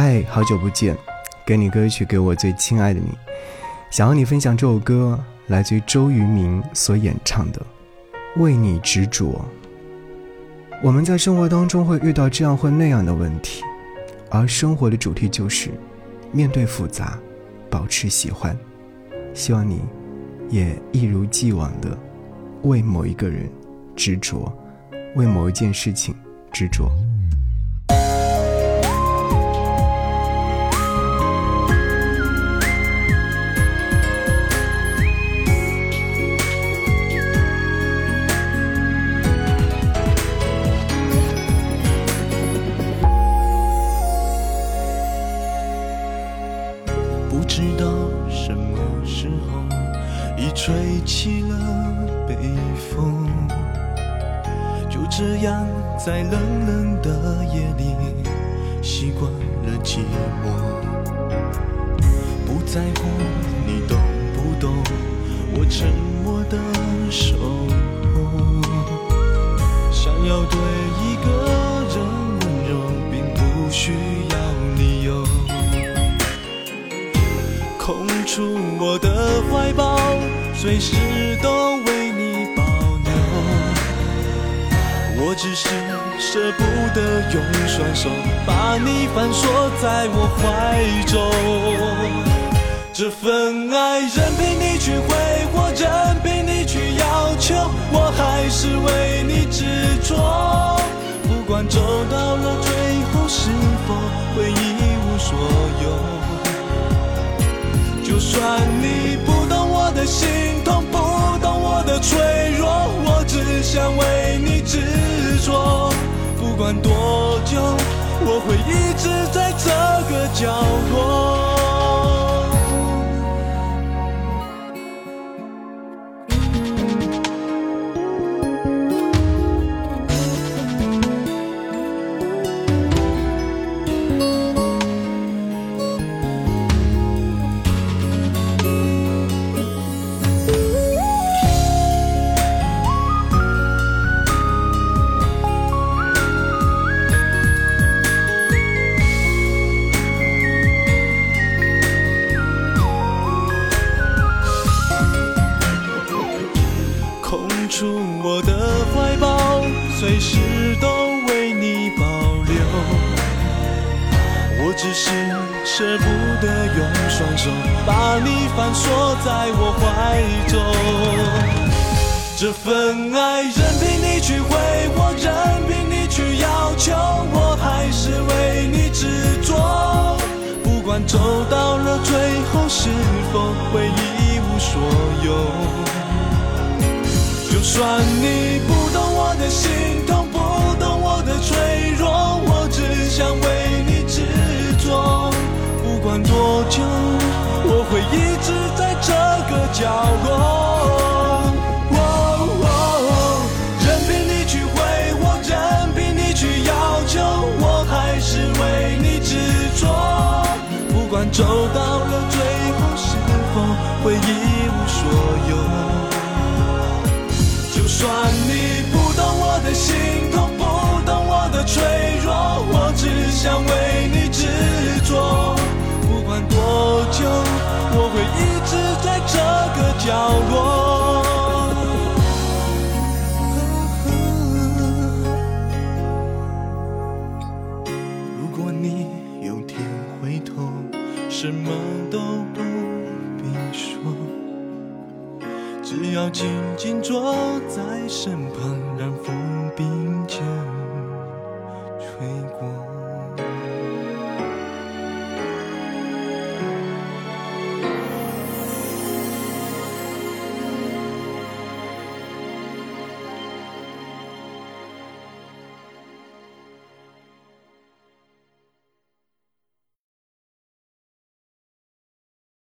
嗨，好久不见，给你歌曲，给我最亲爱的你。想要你分享这首歌，来自于周渝民所演唱的《为你执着》。我们在生活当中会遇到这样或那样的问题，而生活的主题就是面对复杂，保持喜欢。希望你也一如既往的为某一个人执着，为某一件事情执着。时候已吹起了北风，就这样在冷冷的夜里习惯了寂寞，不在乎你懂不懂我沉默的守候，想要对一个人温柔，并不需我的怀抱。随时都为你保留，我只是舍不得用双手把你反锁在我怀中。这份爱任凭你去挥霍，任凭你去要求，我还是为你执着。不管走到算你不懂我的心痛，不懂我的。脆弱，我只想为你执着。不管多久，我会一直在这个角事都为你保留，我只是舍不得用双手把你反锁在我怀中。这份爱任凭你去挥霍，任凭你去要求，我还是为你执着。不管走到了最后是否会一无所有，就算你不懂的心痛不懂我的脆弱，我只想为你执着，不管多久，我会一直在这个角落。任凭你去挥我，任凭你去要求，我还是为你执着，不管走到了最后是否回忆。有天回头，什么都不必说，只要静静坐在身旁，让风冰